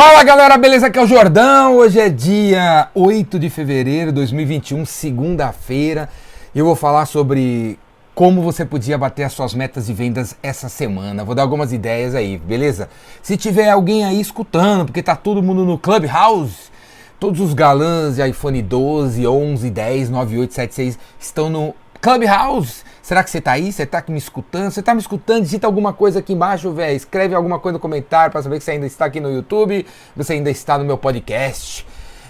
Fala galera, beleza? Aqui é o Jordão. Hoje é dia 8 de fevereiro de 2021, segunda-feira. Eu vou falar sobre como você podia bater as suas metas de vendas essa semana. Vou dar algumas ideias aí, beleza? Se tiver alguém aí escutando, porque tá todo mundo no Clubhouse, todos os galãs de iPhone 12, 11, 10, 9, 8, 7, 6 estão no Clubhouse. Será que você tá aí? Você tá me escutando? Você tá me escutando? Digita alguma coisa aqui embaixo, velho. Escreve alguma coisa no comentário para saber que você ainda está aqui no YouTube, você ainda está no meu podcast.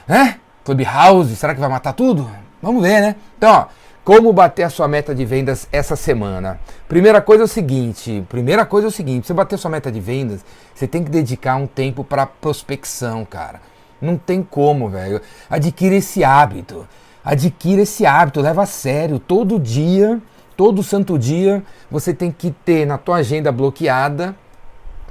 Né? Clubhouse, será que vai matar tudo? Vamos ver, né? Então, ó, como bater a sua meta de vendas essa semana? Primeira coisa é o seguinte, primeira coisa é o seguinte, você bater sua meta de vendas, você tem que dedicar um tempo para prospecção, cara. Não tem como, velho. Adquira esse hábito. Adquira esse hábito, leva a sério. Todo dia todo santo dia você tem que ter na tua agenda bloqueada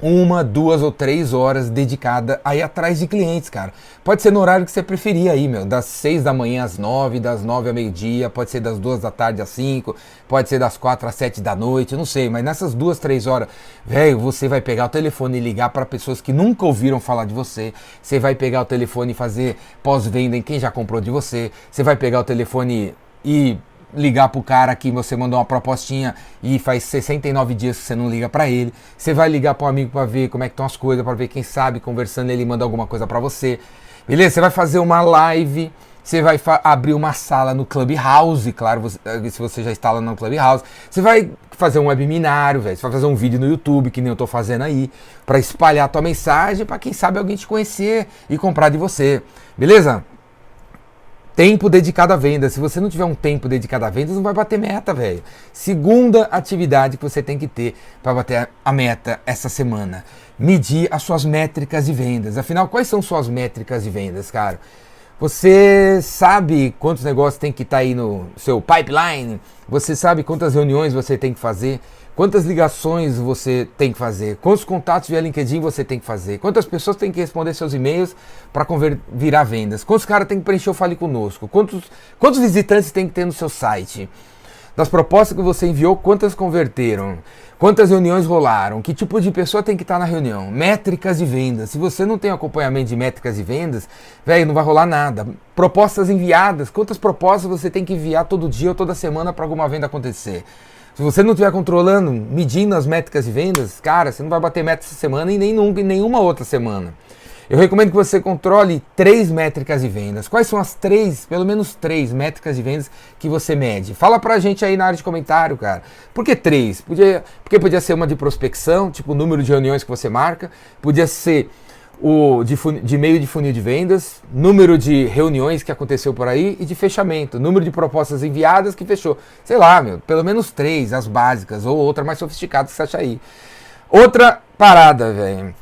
uma, duas ou três horas dedicada aí atrás de clientes, cara. Pode ser no horário que você preferir aí, meu. Das seis da manhã às nove, das nove ao meio-dia, pode ser das duas da tarde às cinco, pode ser das quatro às sete da noite, não sei. Mas nessas duas, três horas, velho, você vai pegar o telefone e ligar para pessoas que nunca ouviram falar de você. Você vai pegar o telefone e fazer pós-venda em quem já comprou de você. Você vai pegar o telefone e ligar pro cara que você mandou uma propostinha e faz 69 dias que você não liga para ele. Você vai ligar um amigo para ver como é que estão as coisas, para ver quem sabe conversando ele manda alguma coisa para você. Beleza? Você vai fazer uma live, você vai abrir uma sala no Clubhouse, claro, você, eh, se você já está lá no Clubhouse. Você vai fazer um webinário, velho. Você vai fazer um vídeo no YouTube, que nem eu tô fazendo aí, para espalhar a tua mensagem, para quem sabe alguém te conhecer e comprar de você. Beleza? Tempo dedicado à venda. Se você não tiver um tempo dedicado à venda, não vai bater meta, velho. Segunda atividade que você tem que ter para bater a meta essa semana: medir as suas métricas de vendas. Afinal, quais são suas métricas de vendas, cara? Você sabe quantos negócios tem que estar tá aí no seu pipeline? Você sabe quantas reuniões você tem que fazer? Quantas ligações você tem que fazer? Quantos contatos via LinkedIn você tem que fazer? Quantas pessoas tem que responder seus e-mails para virar vendas? Quantos caras tem que preencher o Fale Conosco? Quantos, quantos visitantes tem que ter no seu site? Das propostas que você enviou, quantas converteram? Quantas reuniões rolaram? Que tipo de pessoa tem que estar na reunião? Métricas de vendas. Se você não tem acompanhamento de métricas de vendas, velho, não vai rolar nada. Propostas enviadas. Quantas propostas você tem que enviar todo dia ou toda semana para alguma venda acontecer? Se você não estiver controlando, medindo as métricas de vendas, cara, você não vai bater meta essa semana e nem nunca em nenhuma outra semana. Eu recomendo que você controle três métricas de vendas. Quais são as três, pelo menos três métricas de vendas que você mede? Fala pra gente aí na área de comentário, cara. Por que três? Podia, porque podia ser uma de prospecção, tipo o número de reuniões que você marca. Podia ser o de, de meio de funil de vendas, número de reuniões que aconteceu por aí e de fechamento, número de propostas enviadas que fechou. Sei lá, meu, pelo menos três, as básicas, ou outra mais sofisticada que você acha aí. Outra parada, velho.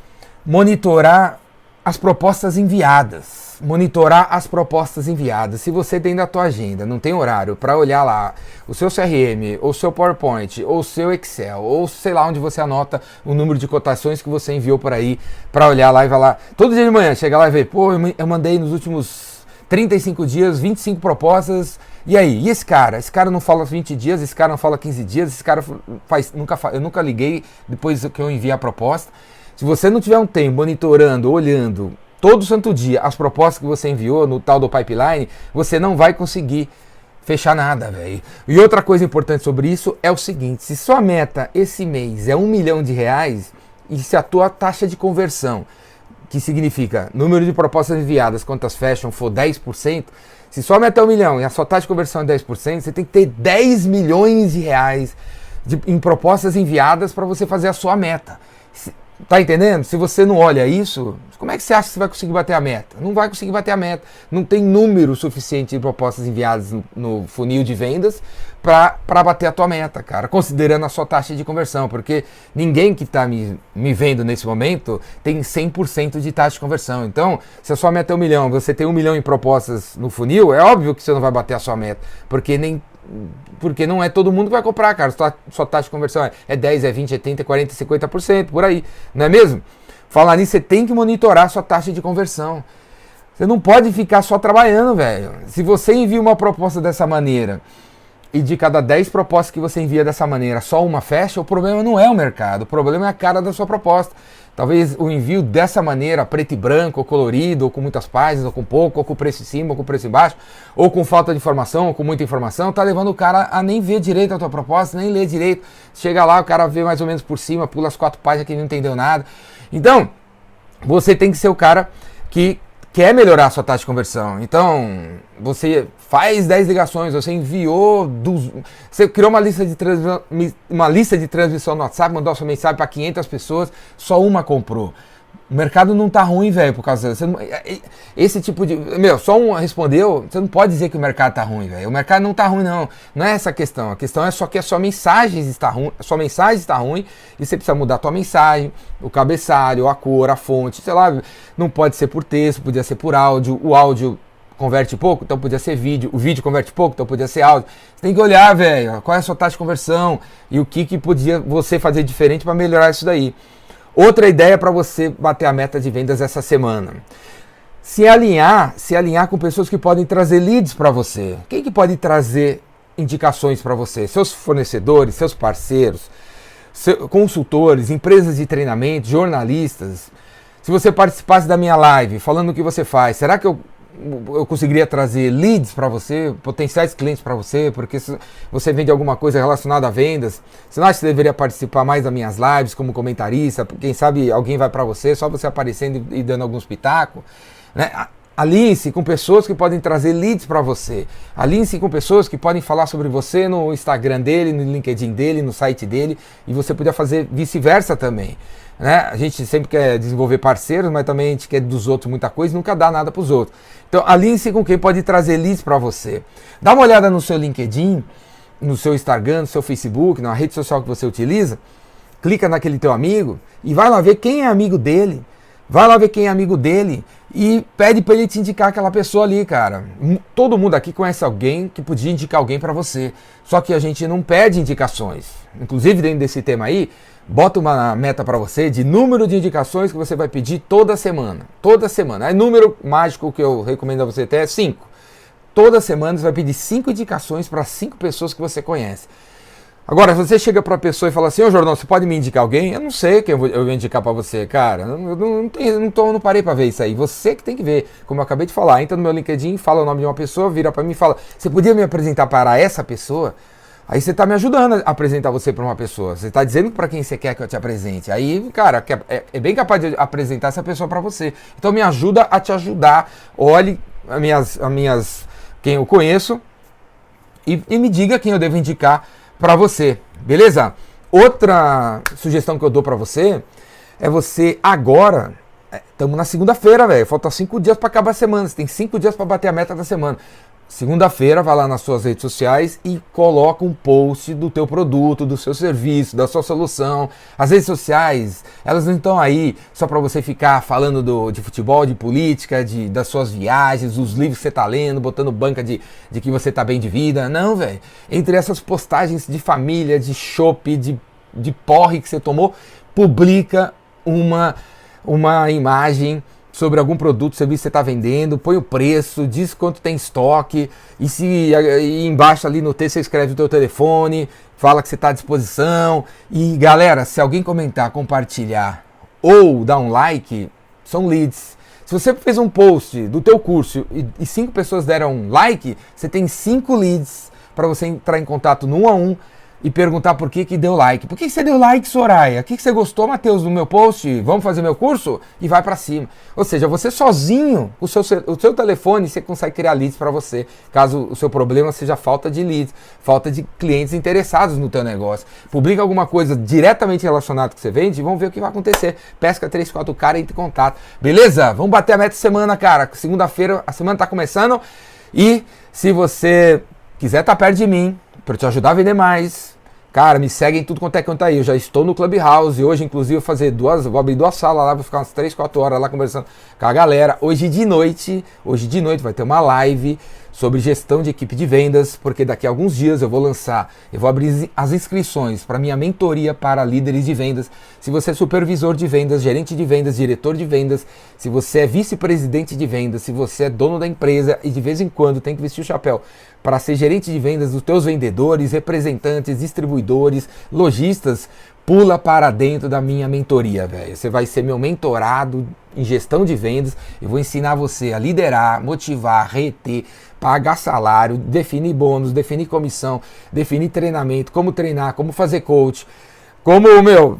Monitorar as propostas enviadas monitorar as propostas enviadas. Se você tem da tua agenda, não tem horário para olhar lá o seu CRM, ou seu PowerPoint, ou seu Excel, ou sei lá onde você anota o número de cotações que você enviou por aí para olhar lá e vai lá todo dia de manhã, chega lá e vê, pô, eu mandei nos últimos 35 dias 25 propostas. E aí, e esse cara? Esse cara não fala 20 dias, esse cara não fala 15 dias, esse cara faz nunca eu nunca liguei depois que eu enviei a proposta. Se você não tiver um tempo monitorando, olhando todo santo dia as propostas que você enviou no tal do pipeline, você não vai conseguir fechar nada, velho. E outra coisa importante sobre isso é o seguinte: se sua meta esse mês é um milhão de reais e se a tua taxa de conversão, que significa número de propostas enviadas, quantas fecham, for 10%, se sua meta é um milhão e a sua taxa de conversão é 10%, você tem que ter 10 milhões de reais de, em propostas enviadas para você fazer a sua meta. Tá entendendo? Se você não olha isso, como é que você acha que você vai conseguir bater a meta? Não vai conseguir bater a meta. Não tem número suficiente de propostas enviadas no, funil de vendas para bater a tua meta, cara, considerando a sua taxa de conversão, porque ninguém que está me, me vendo nesse momento tem 100% de taxa de conversão. Então, se a sua meta é um milhão, você tem um milhão em propostas no funil, é óbvio que você não vai bater a sua meta, porque nem porque não é todo mundo que vai comprar, cara. Sua, sua taxa de conversão é 10, é 20, é 30, é 40, 50%, por aí, não é mesmo? Falar nisso, você tem que monitorar sua taxa de conversão. Você não pode ficar só trabalhando, velho. Se você envia uma proposta dessa maneira e de cada 10 propostas que você envia dessa maneira, só uma fecha, o problema não é o mercado, o problema é a cara da sua proposta. Talvez o envio dessa maneira, preto e branco, ou colorido, ou com muitas páginas, ou com pouco, ou com preço em cima, ou com preço embaixo, ou com falta de informação, ou com muita informação, tá levando o cara a nem ver direito a tua proposta, nem ler direito. Chega lá, o cara vê mais ou menos por cima, pula as quatro páginas que não entendeu nada. Então, você tem que ser o cara que quer melhorar a sua taxa de conversão. Então, você faz 10 ligações, você enviou, dos, você criou uma lista, de uma lista de transmissão no WhatsApp, mandou sua mensagem para 500 pessoas, só uma comprou. O mercado não tá ruim, velho, por causa disso. É, é, esse tipo de. Meu, só um respondeu. Você não pode dizer que o mercado tá ruim, velho. O mercado não tá ruim, não. Não é essa a questão. A questão é só que a sua mensagem está ruim. A sua mensagem está ruim e você precisa mudar a tua mensagem, o cabeçalho, a cor, a fonte, sei lá. Não pode ser por texto, podia ser por áudio. O áudio converte pouco, então podia ser vídeo. O vídeo converte pouco, então podia ser áudio. Você tem que olhar, velho, qual é a sua taxa de conversão e o que, que podia você fazer diferente para melhorar isso daí. Outra ideia para você bater a meta de vendas essa semana. Se alinhar, se alinhar com pessoas que podem trazer leads para você. Quem que pode trazer indicações para você? Seus fornecedores, seus parceiros, consultores, empresas de treinamento, jornalistas. Se você participasse da minha live falando o que você faz, será que eu eu conseguiria trazer leads para você, potenciais clientes para você, porque se você vende alguma coisa relacionada a vendas, você não acha que você deveria participar mais das minhas lives como comentarista? Quem sabe alguém vai para você, só você aparecendo e dando alguns pitacos, né? Alinhe-se com pessoas que podem trazer leads para você. Alinhe-se com pessoas que podem falar sobre você no Instagram dele, no LinkedIn dele, no site dele, e você podia fazer vice-versa também. Né? A gente sempre quer desenvolver parceiros, mas também a gente quer dos outros muita coisa e nunca dá nada para os outros. Então, alinhe-se com quem pode trazer leads para você. Dá uma olhada no seu LinkedIn, no seu Instagram, no seu Facebook, na rede social que você utiliza. Clica naquele teu amigo e vai lá ver quem é amigo dele. Vai lá ver quem é amigo dele e pede para ele te indicar aquela pessoa ali, cara. Todo mundo aqui conhece alguém que podia indicar alguém para você. Só que a gente não pede indicações. Inclusive, dentro desse tema aí, bota uma meta para você de número de indicações que você vai pedir toda semana. Toda semana. É número mágico que eu recomendo a você ter é 5. Toda semana você vai pedir 5 indicações para 5 pessoas que você conhece. Agora, se você chega para a pessoa e fala assim, ô Jordão, você pode me indicar alguém? Eu não sei quem eu vou, indicar para você, cara. Eu não, não, não, tô, não parei para ver isso aí. Você que tem que ver. Como eu acabei de falar, entra no meu LinkedIn, fala o nome de uma pessoa, vira para mim e fala, você podia me apresentar para essa pessoa? Aí você está me ajudando a apresentar você para uma pessoa. Você está dizendo para quem você quer que eu te apresente. Aí, cara, é, é bem capaz de apresentar essa pessoa para você. Então me ajuda a te ajudar. Olhe as minhas, as minhas quem eu conheço e, e me diga quem eu devo indicar para você, beleza? Outra sugestão que eu dou para você é você agora. Estamos é, na segunda-feira, velho. Faltam cinco dias para acabar a semana. Você tem cinco dias para bater a meta da semana. Segunda-feira, vai lá nas suas redes sociais e coloca um post do teu produto, do seu serviço, da sua solução. As redes sociais, elas não estão aí só para você ficar falando do, de futebol, de política, de, das suas viagens, dos livros que você está lendo, botando banca de, de que você está bem de vida. Não, velho. Entre essas postagens de família, de chopp, de, de porre que você tomou, publica uma, uma imagem sobre algum produto, serviço que você está vendendo, põe o preço, diz quanto tem estoque, e se e embaixo ali no texto você escreve o teu telefone, fala que você está à disposição. E galera, se alguém comentar, compartilhar ou dar um like, são leads. Se você fez um post do teu curso e, e cinco pessoas deram um like, você tem cinco leads para você entrar em contato no um a um e perguntar por que, que deu like. Por que, que você deu like, Soraya? O que, que você gostou, Matheus, do meu post? Vamos fazer meu curso? E vai para cima. Ou seja, você sozinho, o seu, o seu telefone, você consegue criar leads para você. Caso o seu problema seja falta de leads, falta de clientes interessados no teu negócio. Publica alguma coisa diretamente relacionada que você vende e vamos ver o que vai acontecer. Pesca 3, 4 cara entre em contato. Beleza? Vamos bater a meta semana, cara. Segunda-feira, a semana tá começando. E se você quiser estar tá perto de mim, para te ajudar a vender mais. Cara, me segue em tudo quanto é canto aí. Eu já estou no Clubhouse. Hoje, inclusive, vou fazer duas. Vou abrir duas salas lá, vou ficar umas 3, 4 horas lá conversando com a galera. Hoje de noite, hoje de noite vai ter uma live sobre gestão de equipe de vendas, porque daqui a alguns dias eu vou lançar, eu vou abrir as inscrições para minha mentoria para líderes de vendas. Se você é supervisor de vendas, gerente de vendas, diretor de vendas, se você é vice-presidente de vendas, se você é dono da empresa e de vez em quando tem que vestir o chapéu para ser gerente de vendas dos teus vendedores, representantes, distribuidores, lojistas, pula para dentro da minha mentoria, velho. Você vai ser meu mentorado em gestão de vendas. Eu vou ensinar você a liderar, motivar, reter, pagar salário, definir bônus, definir comissão, definir treinamento, como treinar, como fazer coach. Como, meu,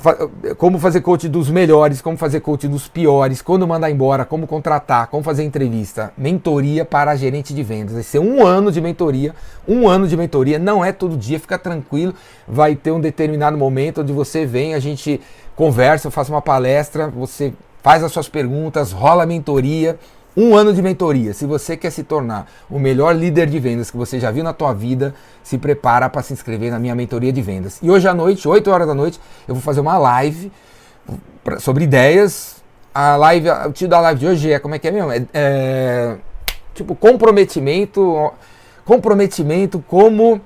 como fazer coach dos melhores, como fazer coach dos piores, quando mandar embora, como contratar, como fazer entrevista. Mentoria para gerente de vendas. Vai ser um ano de mentoria. Um ano de mentoria, não é todo dia, fica tranquilo. Vai ter um determinado momento onde você vem, a gente conversa, eu faço uma palestra, você faz as suas perguntas, rola a mentoria um ano de mentoria. Se você quer se tornar o melhor líder de vendas que você já viu na tua vida, se prepara para se inscrever na minha mentoria de vendas. E hoje à noite, 8 horas da noite, eu vou fazer uma live sobre ideias. A live, o título da live de hoje é como é que é mesmo? É, é tipo comprometimento, comprometimento, como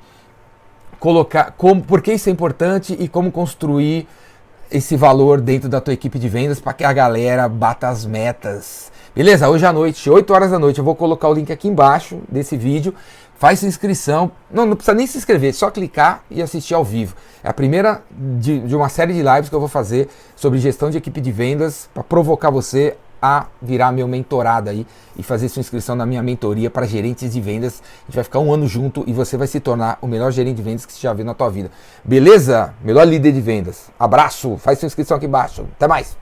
colocar, como, por que isso é importante e como construir esse valor dentro da tua equipe de vendas para que a galera bata as metas Beleza? Hoje à noite, 8 horas da noite, eu vou colocar o link aqui embaixo desse vídeo. Faz sua inscrição. Não, não precisa nem se inscrever, é só clicar e assistir ao vivo. É a primeira de, de uma série de lives que eu vou fazer sobre gestão de equipe de vendas para provocar você a virar meu mentorado aí e fazer sua inscrição na minha mentoria para gerentes de vendas. A gente vai ficar um ano junto e você vai se tornar o melhor gerente de vendas que você já viu na tua vida. Beleza? Melhor líder de vendas. Abraço, faz sua inscrição aqui embaixo. Até mais.